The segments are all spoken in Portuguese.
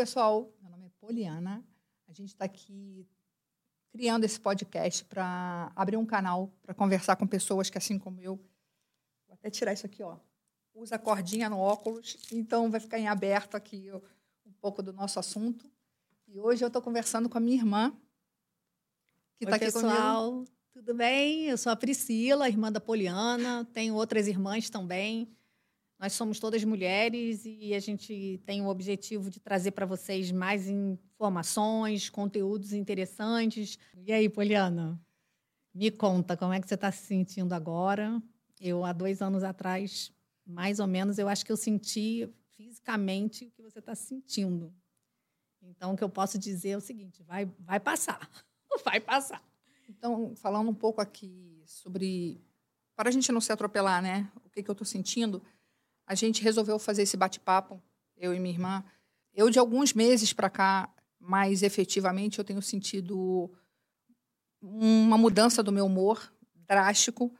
Pessoal, meu nome é Poliana. A gente está aqui criando esse podcast para abrir um canal para conversar com pessoas que, assim como eu, vou até tirar isso aqui, ó. Usa cordinha no óculos, então vai ficar em aberto aqui um pouco do nosso assunto. E hoje eu estou conversando com a minha irmã, que está aqui pessoal. Comigo. Tudo bem? Eu sou a Priscila, irmã da Poliana. Tenho outras irmãs também. Nós somos todas mulheres e a gente tem o objetivo de trazer para vocês mais informações, conteúdos interessantes. E aí, Poliana? Me conta como é que você está se sentindo agora. Eu, há dois anos atrás, mais ou menos, eu acho que eu senti fisicamente o que você está sentindo. Então, o que eu posso dizer é o seguinte: vai, vai passar. Vai passar. Então, falando um pouco aqui sobre. Para a gente não se atropelar, né? O que, que eu estou sentindo a gente resolveu fazer esse bate-papo, eu e minha irmã. Eu, de alguns meses para cá, mais efetivamente, eu tenho sentido uma mudança do meu humor drástico.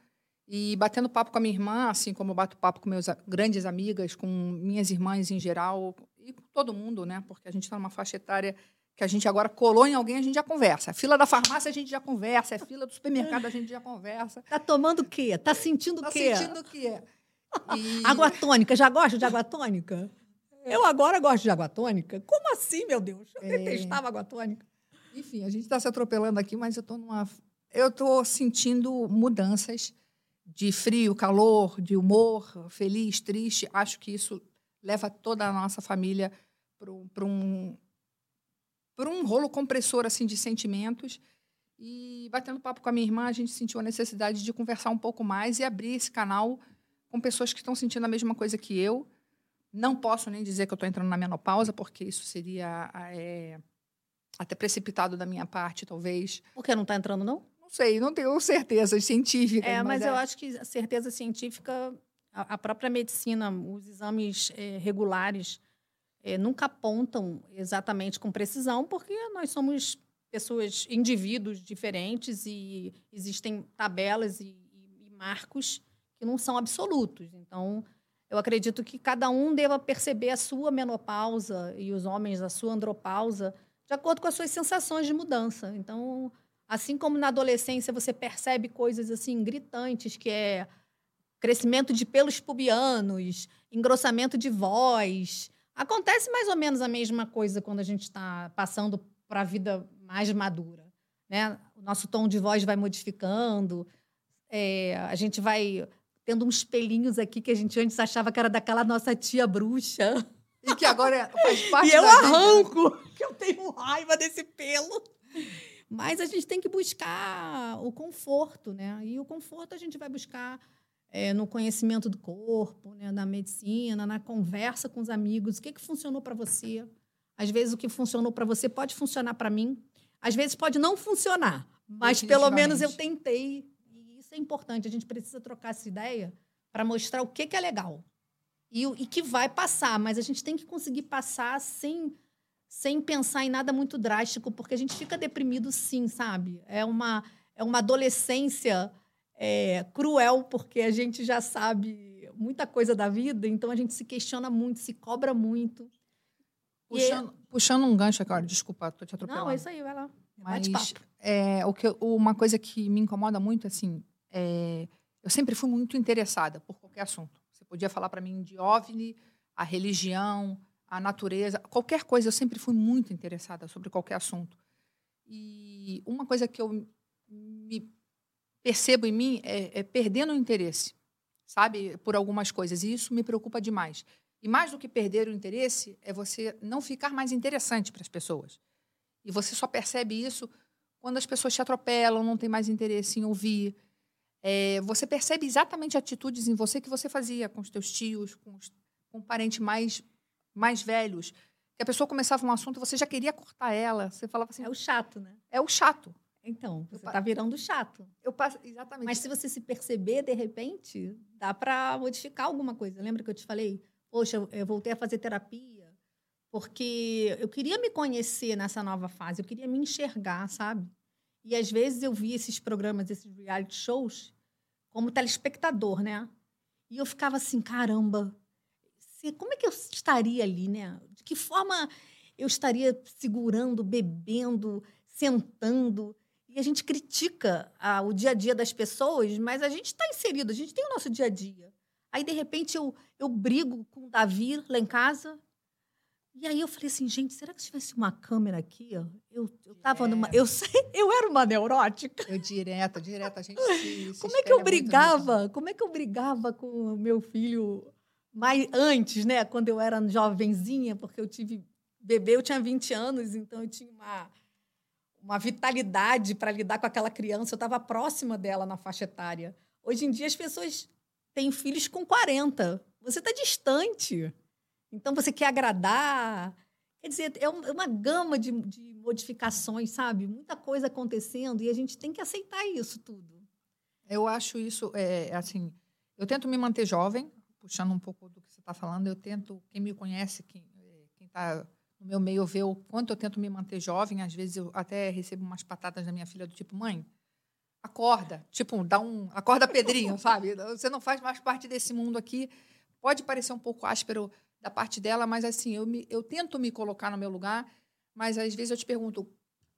E batendo papo com a minha irmã, assim como eu bato papo com meus grandes amigas, com minhas irmãs em geral, e com todo mundo, né? Porque a gente está numa faixa etária que a gente agora colou em alguém, a gente já conversa. A fila da farmácia a gente já conversa, a fila do supermercado a gente já conversa. Tá tomando o quê? Tá sentindo o tá quê? Tá sentindo o quê? E... Água tônica, já gosta de água tônica? É. Eu agora gosto de água tônica. Como assim, meu Deus? Eu é... detestava água tônica. Enfim, a gente está se atropelando aqui, mas eu estou numa. Eu estou sentindo mudanças de frio, calor, de humor, feliz, triste. Acho que isso leva toda a nossa família para um, para um rolo compressor assim de sentimentos. E batendo papo com a minha irmã, a gente sentiu a necessidade de conversar um pouco mais e abrir esse canal com pessoas que estão sentindo a mesma coisa que eu. Não posso nem dizer que eu estou entrando na menopausa, porque isso seria é, até precipitado da minha parte, talvez. Por que não está entrando, não? Não sei, não tenho certeza científica. É, mas, mas é... eu acho que a certeza científica, a, a própria medicina, os exames é, regulares, é, nunca apontam exatamente com precisão, porque nós somos pessoas, indivíduos diferentes e existem tabelas e, e, e marcos que não são absolutos. Então, eu acredito que cada um deva perceber a sua menopausa e os homens a sua andropausa de acordo com as suas sensações de mudança. Então, assim como na adolescência você percebe coisas assim gritantes, que é crescimento de pelos pubianos, engrossamento de voz, acontece mais ou menos a mesma coisa quando a gente está passando para a vida mais madura, né? O nosso tom de voz vai modificando, é, a gente vai tendo uns pelinhos aqui que a gente antes achava que era daquela nossa tia bruxa. E que agora é, faz parte E eu arranco, gente. que eu tenho raiva desse pelo. Mas a gente tem que buscar o conforto, né? E o conforto a gente vai buscar é, no conhecimento do corpo, né? na medicina, na conversa com os amigos. O que, que funcionou para você? Às vezes o que funcionou para você pode funcionar para mim. Às vezes pode não funcionar, mas pelo menos eu tentei isso é importante. A gente precisa trocar essa ideia para mostrar o que, que é legal e, e que vai passar. Mas a gente tem que conseguir passar sem, sem pensar em nada muito drástico, porque a gente fica deprimido, sim, sabe? É uma, é uma adolescência é, cruel, porque a gente já sabe muita coisa da vida, então a gente se questiona muito, se cobra muito. Puxando, e... puxando um gancho agora, desculpa, tô te atropelando. Não, é isso aí, vai lá. Mas é, o que, uma coisa que me incomoda muito, assim, é, eu sempre fui muito interessada por qualquer assunto. Você podia falar para mim de OVNI, a religião, a natureza, qualquer coisa. Eu sempre fui muito interessada sobre qualquer assunto. E uma coisa que eu percebo em mim é, é perdendo o interesse, sabe, por algumas coisas. E isso me preocupa demais. E mais do que perder o interesse, é você não ficar mais interessante para as pessoas. E você só percebe isso quando as pessoas te atropelam, não tem mais interesse em ouvir, é, você percebe exatamente atitudes em você que você fazia com os teus tios, com, os, com parentes mais, mais velhos. Que a pessoa começava um assunto e você já queria cortar ela. Você falava assim... É o chato, né? É o chato. Então, você está virando chato. Eu passo, exatamente. Mas se você se perceber, de repente, dá para modificar alguma coisa. Lembra que eu te falei? Poxa, eu voltei a fazer terapia porque eu queria me conhecer nessa nova fase, eu queria me enxergar, sabe? E às vezes eu via esses programas, esses reality shows, como telespectador, né? E eu ficava assim, caramba, como é que eu estaria ali, né? De que forma eu estaria segurando, bebendo, sentando. E a gente critica a, o dia a dia das pessoas, mas a gente está inserido, a gente tem o nosso dia a dia. Aí, de repente, eu, eu brigo com o Davi lá em casa. E aí eu falei assim, gente, será que se tivesse uma câmera aqui? Ó, eu, eu tava numa. Eu, eu era uma neurótica. Eu direto, direto, a gente se, se Como é que eu brigava? Como é que eu brigava com o meu filho mais antes, né? Quando eu era jovenzinha, porque eu tive bebê, eu tinha 20 anos, então eu tinha uma, uma vitalidade para lidar com aquela criança. Eu estava próxima dela na faixa etária. Hoje em dia as pessoas têm filhos com 40. Você está distante. Então você quer agradar. Quer dizer, é, é uma gama de, de modificações, sabe? Muita coisa acontecendo e a gente tem que aceitar isso tudo. Eu acho isso, é, assim, eu tento me manter jovem, puxando um pouco do que você está falando, eu tento, quem me conhece, quem está no meu meio, vê o quanto eu tento me manter jovem. Às vezes eu até recebo umas patadas da minha filha do tipo, mãe, acorda, tipo, dá um, acorda Pedrinho, sabe? Você não faz mais parte desse mundo aqui. Pode parecer um pouco áspero da parte dela, mas assim, eu, me, eu tento me colocar no meu lugar, mas às vezes eu te pergunto,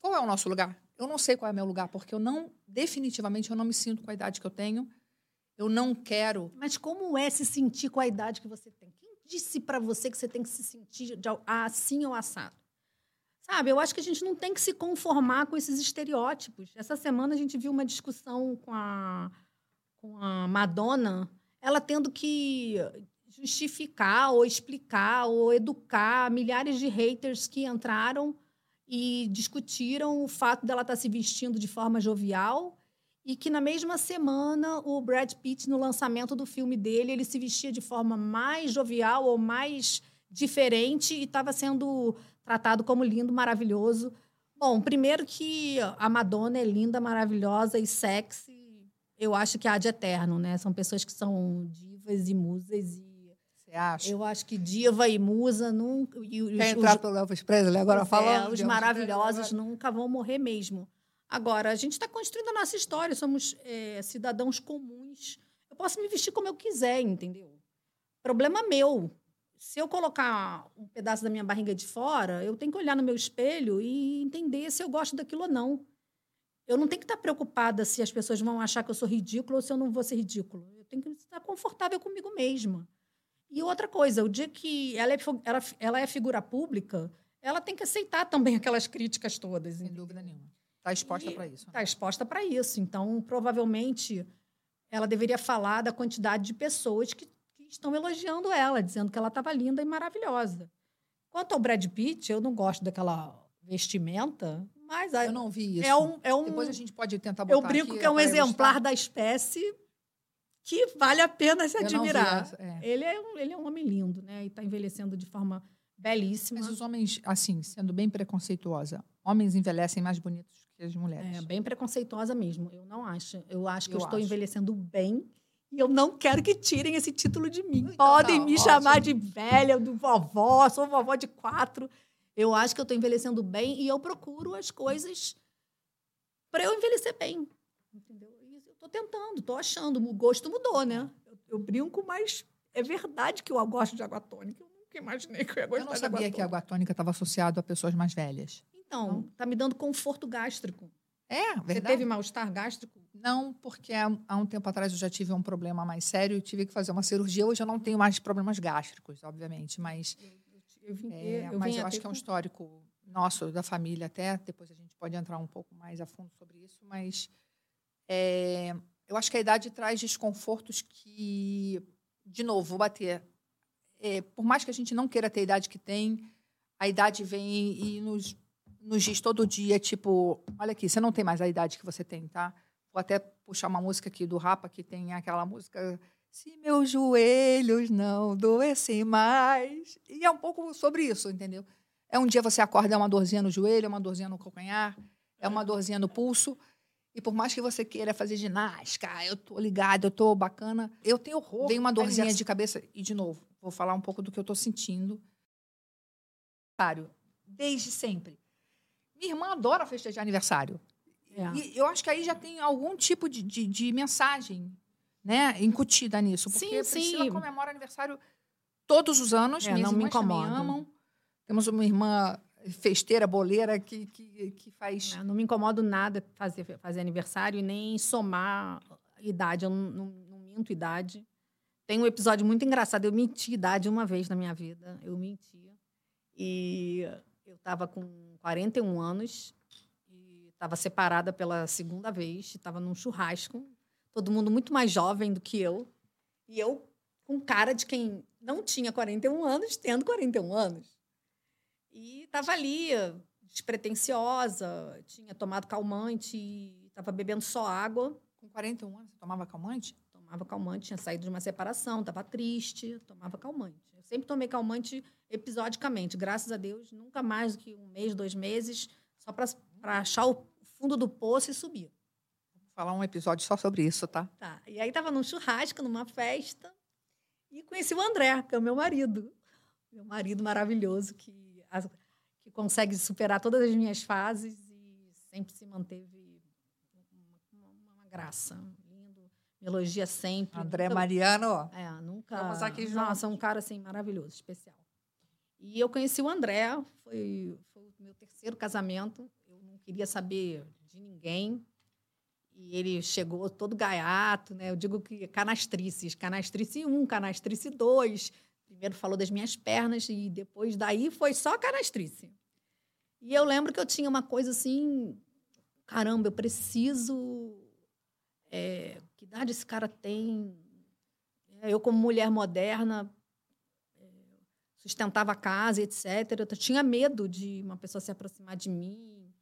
qual é o nosso lugar? Eu não sei qual é o meu lugar, porque eu não, definitivamente, eu não me sinto com a idade que eu tenho. Eu não quero. Mas como é se sentir com a idade que você tem? Quem disse para você que você tem que se sentir assim ou assado? Sabe, eu acho que a gente não tem que se conformar com esses estereótipos. Essa semana a gente viu uma discussão com a, com a Madonna, ela tendo que justificar ou explicar ou educar milhares de haters que entraram e discutiram o fato dela estar tá se vestindo de forma jovial e que na mesma semana o Brad Pitt no lançamento do filme dele ele se vestia de forma mais jovial ou mais diferente e estava sendo tratado como lindo, maravilhoso. Bom, primeiro que a Madonna é linda, maravilhosa e sexy. Eu acho que há de eterno, né? São pessoas que são divas e musas e você acha? Eu acho que diva e musa nunca. E Quer entrar pelo Elvis Presley agora falando? É, os maravilhosos nunca vão morrer mesmo. Agora, a gente está construindo a nossa história, somos é, cidadãos comuns. Eu posso me vestir como eu quiser, entendeu? Problema meu. Se eu colocar um pedaço da minha barriga de fora, eu tenho que olhar no meu espelho e entender se eu gosto daquilo ou não. Eu não tenho que estar preocupada se as pessoas vão achar que eu sou ridícula ou se eu não vou ser ridículo. Eu tenho que estar confortável comigo mesma. E outra coisa, o dia que ela é, ela, ela é figura pública, ela tem que aceitar também aquelas críticas todas. Sem dúvida nenhuma. Está exposta para isso. Está né? exposta para isso. Então, provavelmente, ela deveria falar da quantidade de pessoas que, que estão elogiando ela, dizendo que ela estava linda e maravilhosa. Quanto ao Brad Pitt, eu não gosto daquela vestimenta, mas... Eu não vi isso. É um, é um, Depois a gente pode tentar botar Eu brinco que é um exemplar da espécie que vale a pena se admirar. É. Ele, é um, ele é um homem lindo, né? E está envelhecendo de forma belíssima. Mas os homens, assim, sendo bem preconceituosa, homens envelhecem mais bonitos que as mulheres. É bem preconceituosa mesmo. Eu não acho. Eu acho que eu, eu estou acho. envelhecendo bem e eu não quero que tirem esse título de mim. Então, Podem tá, me ótimo. chamar de velha, do vovó, sou vovó de quatro. Eu acho que eu estou envelhecendo bem e eu procuro as coisas para eu envelhecer bem. Entendeu? Estou tentando, estou achando. O gosto mudou, né? Eu, eu, brinco, mas é verdade que eu gosto de água tônica. Eu nunca imaginei que eu ia gostar de água Eu não sabia que a água tônica estava associado a pessoas mais velhas. Então, está me dando conforto gástrico. É, verdade. Você teve mal-estar gástrico? Não, porque há, há, um tempo atrás eu já tive um problema mais sério e tive que fazer uma cirurgia. Hoje eu não tenho mais problemas gástricos, obviamente, mas eu, eu, vim é, eu mas eu acho que é um histórico nosso, da família até. Depois a gente pode entrar um pouco mais a fundo sobre isso, mas é, eu acho que a idade traz desconfortos que, de novo, vou bater. É, por mais que a gente não queira ter a idade que tem, a idade vem e nos nos diz todo dia, tipo, olha aqui, você não tem mais a idade que você tem, tá? Vou até puxar uma música aqui do Rapa, que tem aquela música Se meus joelhos não doessem mais. E é um pouco sobre isso, entendeu? É um dia você acorda, é uma dorzinha no joelho, é uma dorzinha no calcanhar, é uma dorzinha no pulso. E por mais que você queira fazer ginástica, eu tô ligada, eu tô bacana, eu tenho horror. Vem uma dorzinha de cabeça. E, de novo, vou falar um pouco do que eu tô sentindo. Desde sempre. Minha irmã adora festejar aniversário. É. E eu acho que aí já tem algum tipo de, de, de mensagem né, incutida nisso. Porque sim, Priscila sim. comemora aniversário todos os anos. É, não me incomoda. amam. Temos uma irmã festeira, boleira que, que, que faz. Eu não me incomodo nada fazer, fazer aniversário e nem somar idade. Eu não, não, não minto idade. Tem um episódio muito engraçado. Eu menti idade uma vez na minha vida. Eu menti. E eu estava com 41 anos estava separada pela segunda vez. Estava num churrasco. Todo mundo muito mais jovem do que eu. E eu com cara de quem não tinha 41 anos, tendo 41 anos. E estava ali, despretensiosa, tinha tomado calmante, estava bebendo só água. Com 41 anos, você tomava calmante? Tomava calmante, tinha saído de uma separação, estava triste, tomava calmante. Eu sempre tomei calmante episodicamente, graças a Deus, nunca mais do que um mês, dois meses, só para achar o fundo do poço e subir. Vou falar um episódio só sobre isso, tá? Tá. E aí estava num churrasco, numa festa, e conheci o André, que é o meu marido. Meu marido maravilhoso, que que consegue superar todas as minhas fases e sempre se manteve uma, uma graça. Lindo, me elogia sempre. André nunca, Mariano. É, nunca. Vamos aqui juntos. Nossa, um cara assim maravilhoso, especial. E eu conheci o André, foi, foi o meu terceiro casamento. Eu não queria saber de ninguém. E ele chegou todo gaiato, né? Eu digo que canastrices, canastrice 1, canastrice 2, Primeiro falou das minhas pernas e depois daí foi só canastrice. E eu lembro que eu tinha uma coisa assim, caramba, eu preciso. É, que idade esse cara tem? É, eu, como mulher moderna, é, sustentava a casa, etc. Eu tinha medo de uma pessoa se aproximar de mim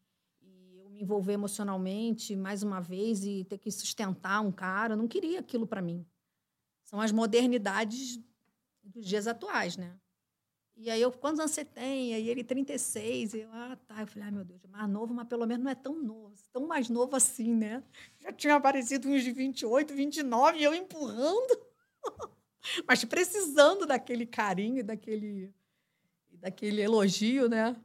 e eu me envolver emocionalmente mais uma vez e ter que sustentar um cara. Eu não queria aquilo para mim. São as modernidades dos dias atuais, né? E aí eu, quantos anos você tem? Aí ele, 36. E eu, ah, tá. Eu falei, ai, meu Deus, mais novo, mas pelo menos não é tão novo. Tão mais novo assim, né? Já tinha aparecido uns de 28, 29, e eu empurrando. mas precisando daquele carinho, daquele, daquele elogio, né?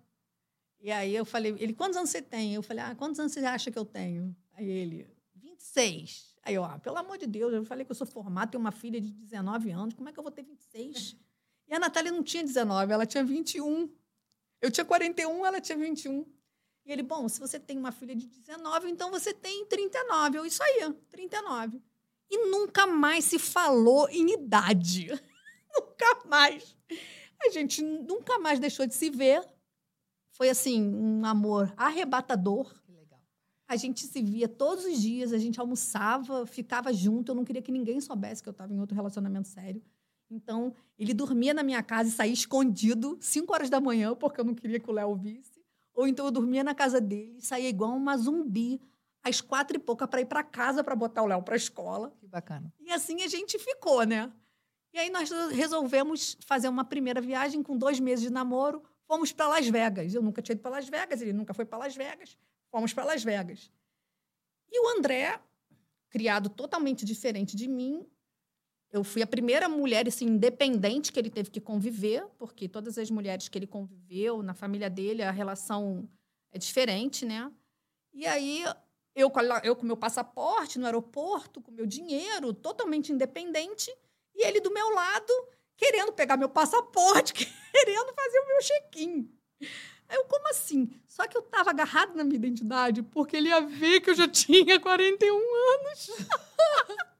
E aí eu falei, ele, quantos anos você tem? Eu falei, ah, quantos anos você acha que eu tenho? Aí ele, 26. Aí eu, ah, pelo amor de Deus, eu falei que eu sou formada, tenho uma filha de 19 anos, como é que eu vou ter 26? E a Natália não tinha 19, ela tinha 21. Eu tinha 41, ela tinha 21. E ele, bom, se você tem uma filha de 19, então você tem 39. Eu, isso aí, 39. E nunca mais se falou em idade. nunca mais. A gente nunca mais deixou de se ver. Foi assim, um amor arrebatador. A gente se via todos os dias, a gente almoçava, ficava junto. Eu não queria que ninguém soubesse que eu estava em outro relacionamento sério. Então, ele dormia na minha casa e saía escondido, 5 horas da manhã, porque eu não queria que o Léo visse. Ou então eu dormia na casa dele e saía igual uma zumbi, às quatro e pouca, para ir para casa para botar o Léo para a escola. Que bacana. E assim a gente ficou, né? E aí nós resolvemos fazer uma primeira viagem com dois meses de namoro. Fomos para Las Vegas. Eu nunca tinha ido para Las Vegas, ele nunca foi para Las Vegas. Fomos para Las Vegas. E o André, criado totalmente diferente de mim, eu fui a primeira mulher assim, independente que ele teve que conviver, porque todas as mulheres que ele conviveu, na família dele, a relação é diferente, né? E aí, eu, eu com meu passaporte no aeroporto, com meu dinheiro, totalmente independente, e ele do meu lado, querendo pegar meu passaporte, querendo fazer o meu check-in. Eu, como assim? Só que eu estava agarrado na minha identidade, porque ele ia ver que eu já tinha 41 anos.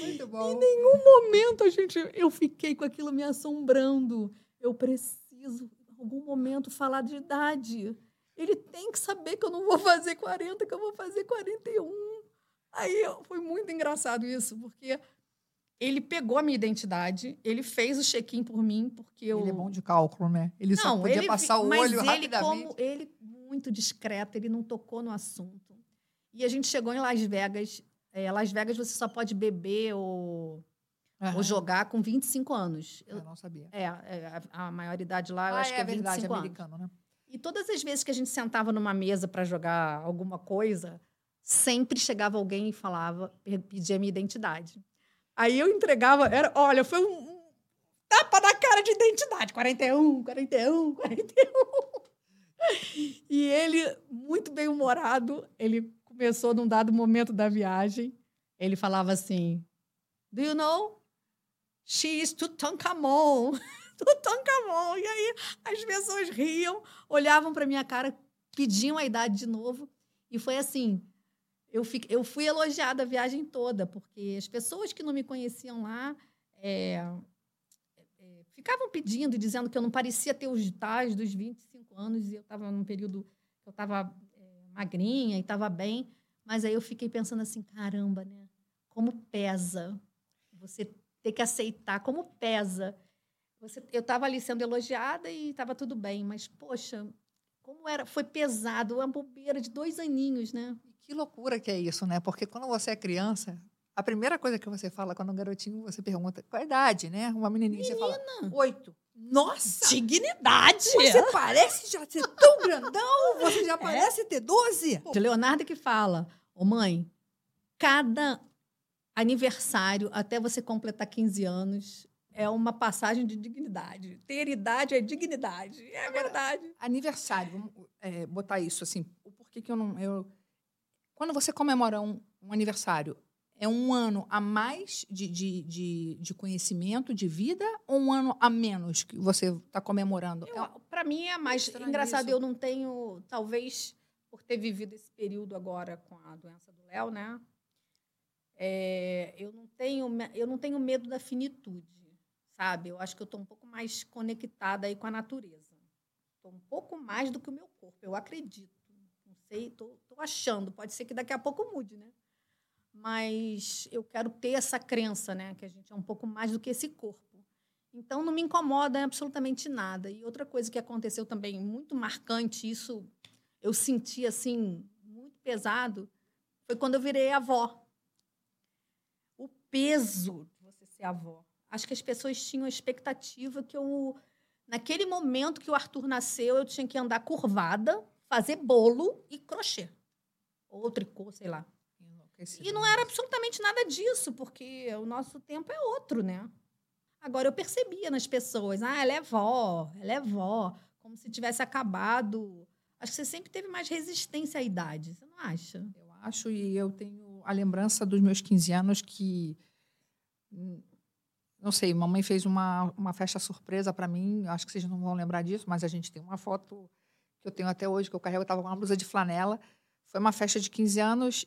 Muito bom. Em nenhum momento a gente, eu fiquei com aquilo me assombrando. Eu preciso, em algum momento, falar de idade. Ele tem que saber que eu não vou fazer 40, que eu vou fazer 41. Aí foi muito engraçado isso, porque ele pegou a minha identidade, ele fez o check-in por mim, porque eu... Ele é bom de cálculo, né? Ele não, só podia ele, passar o olho ele, rapidamente. Como ele, muito discreto, ele não tocou no assunto. E a gente chegou em Las Vegas. É, Las Vegas você só pode beber ou, uhum. ou jogar com 25 anos. Eu, eu não sabia. É, é a, a maioridade lá, eu ah, acho é, que é 25 verdade, anos. americano, né? E todas as vezes que a gente sentava numa mesa para jogar alguma coisa, sempre chegava alguém e falava, pedia minha identidade. Aí eu entregava, era, olha, foi um, tapa na cara de identidade. 41, 41, 41. E ele, muito bem-humorado, ele começou num dado momento da viagem, ele falava assim, do you know? She is Tutankhamon. Tutankamon. E aí as pessoas riam, olhavam para minha cara, pediam a idade de novo. E foi assim, eu, fiquei, eu fui elogiada a viagem toda, porque as pessoas que não me conheciam lá é, é, ficavam pedindo, dizendo que eu não parecia ter os tais dos 25 anos, e eu estava num período que eu estava é, magrinha e estava bem. Mas aí eu fiquei pensando assim, caramba, né? Como pesa você ter que aceitar, como pesa. Você, eu estava ali sendo elogiada e estava tudo bem, mas, poxa, como era, foi pesado, uma bobeira de dois aninhos, né? Que loucura que é isso, né? Porque quando você é criança, a primeira coisa que você fala quando um garotinho, você pergunta qual a idade, né? Uma menininha, Menina. você fala oito. Nossa! Dignidade! Você parece já ser tão grandão, você já parece ter 12. De Leonardo que fala, ô mãe, cada aniversário até você completar 15 anos é uma passagem de dignidade. Ter idade é dignidade. É Agora, verdade. Aniversário, vamos é, botar isso assim. O porquê que eu não. Eu... Quando você comemora um, um aniversário, é um ano a mais de, de, de, de, conhecimento, de vida, ou um ano a menos que você está comemorando? É Para mim é mais engraçado. Isso. Eu não tenho, talvez, por ter vivido esse período agora com a doença do Léo, né? É, eu não tenho, eu não tenho medo da finitude, sabe? Eu acho que eu estou um pouco mais conectada aí com a natureza. Estou um pouco mais do que o meu corpo. Eu acredito. Sei, estou achando. Pode ser que daqui a pouco mude, né? mas eu quero ter essa crença, né, que a gente é um pouco mais do que esse corpo. Então não me incomoda absolutamente nada. E outra coisa que aconteceu também muito marcante, isso eu senti assim muito pesado, foi quando eu virei avó. O peso de você ser avó. Acho que as pessoas tinham a expectativa que eu naquele momento que o Arthur nasceu, eu tinha que andar curvada, fazer bolo e crochê. Ou tricô, sei lá. E não era absolutamente nada disso, porque o nosso tempo é outro, né? Agora eu percebia nas pessoas, ah, ela é vó, ela é vó, como se tivesse acabado. Acho que você sempre teve mais resistência à idade, você não acha? Eu acho, e eu tenho a lembrança dos meus 15 anos que. Não sei, mamãe fez uma, uma festa surpresa para mim, acho que vocês não vão lembrar disso, mas a gente tem uma foto que eu tenho até hoje, que eu carrego, eu estava com uma blusa de flanela. Foi uma festa de 15 anos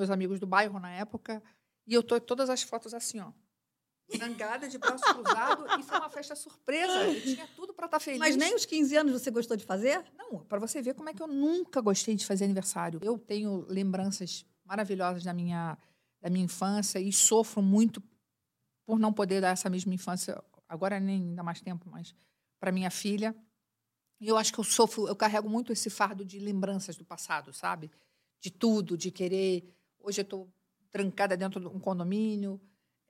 meus amigos do bairro na época, e eu tô todas as fotos assim, ó. Zangada, de braço cruzado, e foi uma festa surpresa. Eu tinha tudo para estar tá feliz. Mas nem os 15 anos você gostou de fazer? Não, para você ver como é que eu nunca gostei de fazer aniversário. Eu tenho lembranças maravilhosas da minha, da minha infância e sofro muito por não poder dar essa mesma infância, agora nem dá mais tempo, mas para minha filha. E eu acho que eu sofro, eu carrego muito esse fardo de lembranças do passado, sabe? De tudo, de querer Hoje eu estou trancada dentro de um condomínio.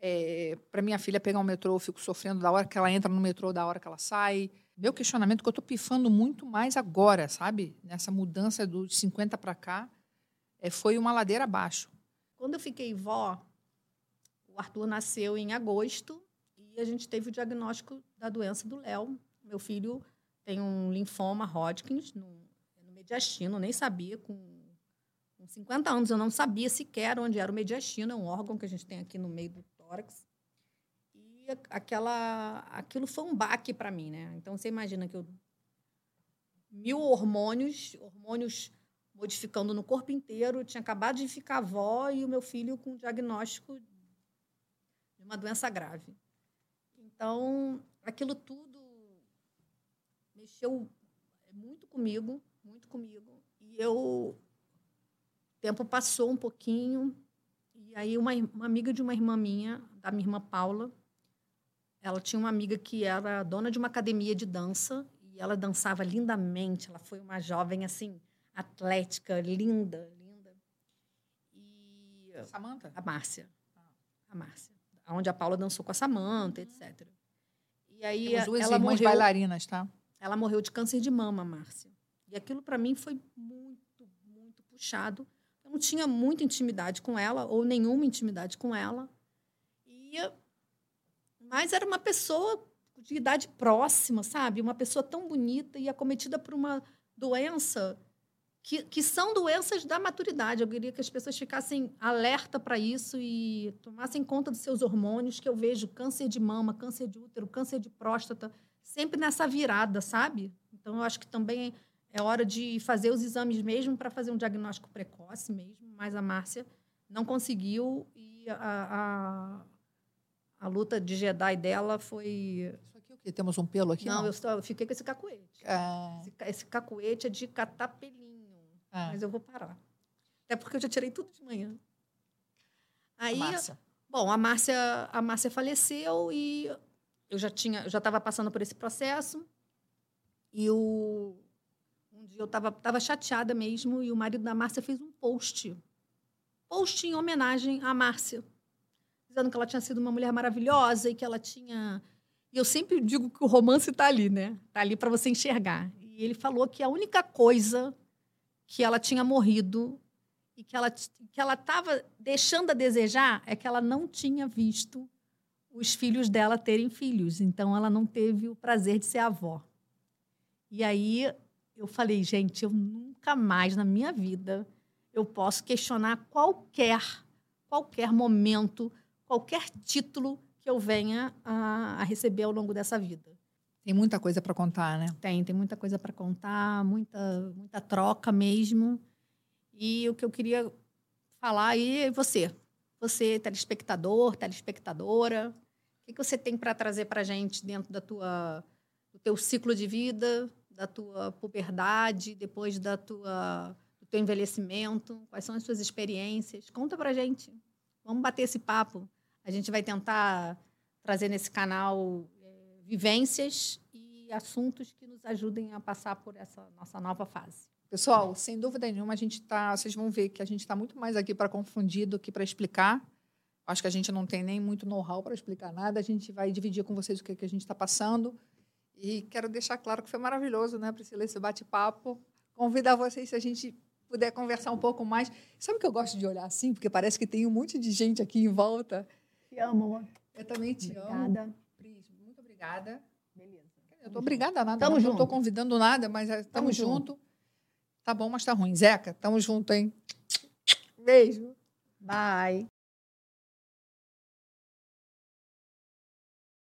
É, para minha filha pegar um metrô, eu fico sofrendo da hora que ela entra no metrô, da hora que ela sai. Meu questionamento é que eu estou pifando muito mais agora, sabe? Nessa mudança dos 50 para cá, é, foi uma ladeira abaixo. Quando eu fiquei vó, o Arthur nasceu em agosto e a gente teve o diagnóstico da doença do Léo. Meu filho tem um linfoma Hodgkin no, no mediastino, nem sabia, com com 50 anos, eu não sabia sequer onde era o mediastino, é um órgão que a gente tem aqui no meio do tórax. E aquela, aquilo foi um baque para mim, né? Então você imagina que eu mil hormônios, hormônios modificando no corpo inteiro, tinha acabado de ficar avó e o meu filho com diagnóstico de uma doença grave. Então, aquilo tudo mexeu muito comigo, muito comigo. E eu tempo passou um pouquinho, e aí uma, uma amiga de uma irmã minha, da minha irmã Paula, ela tinha uma amiga que era dona de uma academia de dança, e ela dançava lindamente, ela foi uma jovem, assim, atlética, linda, linda. E... Samanta? A Márcia. A Márcia. Onde a Paula dançou com a Samanta, etc. E aí Temos duas ela irmãs morreu, bailarinas, tá? Ela morreu de câncer de mama, Márcia. E aquilo para mim foi muito, muito puxado, eu não tinha muita intimidade com ela, ou nenhuma intimidade com ela. E, mas era uma pessoa de idade próxima, sabe? Uma pessoa tão bonita e acometida por uma doença que, que são doenças da maturidade. Eu queria que as pessoas ficassem alerta para isso e tomassem conta dos seus hormônios, que eu vejo câncer de mama, câncer de útero, câncer de próstata, sempre nessa virada, sabe? Então, eu acho que também é hora de fazer os exames mesmo para fazer um diagnóstico precoce mesmo, mas a Márcia não conseguiu e a, a, a luta de Jedi dela foi... Isso aqui o quê? Temos um pelo aqui? Não, Não, eu, só, eu fiquei com esse cacuete. É... Esse, esse cacuete é de catar pelinho. É. Mas eu vou parar. Até porque eu já tirei tudo de manhã. Aí, Márcia. bom, a Márcia, a Márcia faleceu e eu já tinha, já estava passando por esse processo. E o um dia eu estava tava chateada mesmo e o marido da Márcia fez um post. Post em homenagem à Márcia, dizendo que ela tinha sido uma mulher maravilhosa e que ela tinha e eu sempre digo que o romance está ali, né? Está ali para você enxergar. E ele falou que a única coisa que ela tinha morrido e que ela que ela estava deixando a desejar é que ela não tinha visto os filhos dela terem filhos. Então ela não teve o prazer de ser avó. E aí eu falei, gente, eu nunca mais na minha vida eu posso questionar qualquer qualquer momento, qualquer título que eu venha a, a receber ao longo dessa vida. Tem muita coisa para contar, né? Tem, tem muita coisa para contar, muita, muita troca mesmo. E o que eu queria falar aí é você. Você, telespectador, telespectadora, o que, que você tem para trazer para a gente dentro da tua, do teu ciclo de vida, da tua puberdade, depois da tua, do teu envelhecimento? Quais são as suas experiências? Conta para a gente. Vamos bater esse papo. A gente vai tentar trazer nesse canal eh, vivências e assuntos que nos ajudem a passar por essa nossa nova fase. Pessoal, sem dúvida nenhuma, a gente tá. Vocês vão ver que a gente está muito mais aqui para confundir do que para explicar. Acho que a gente não tem nem muito know-how para explicar nada. A gente vai dividir com vocês o que, que a gente está passando. E quero deixar claro que foi maravilhoso, né, Priscila, esse bate-papo. Convidar vocês, se a gente puder conversar um pouco mais. Sabe que eu gosto de olhar assim? Porque parece que tem um monte de gente aqui em volta. Te amo, amor. Eu também te amo. Obrigada. Pris, muito obrigada. Eu tô obrigada nada, Tamo não estou junto. convidando nada, mas é, tamo, Tamo junto. Tá bom, mas tá ruim. Zeca, tamo junto, hein? Beijo. Bye.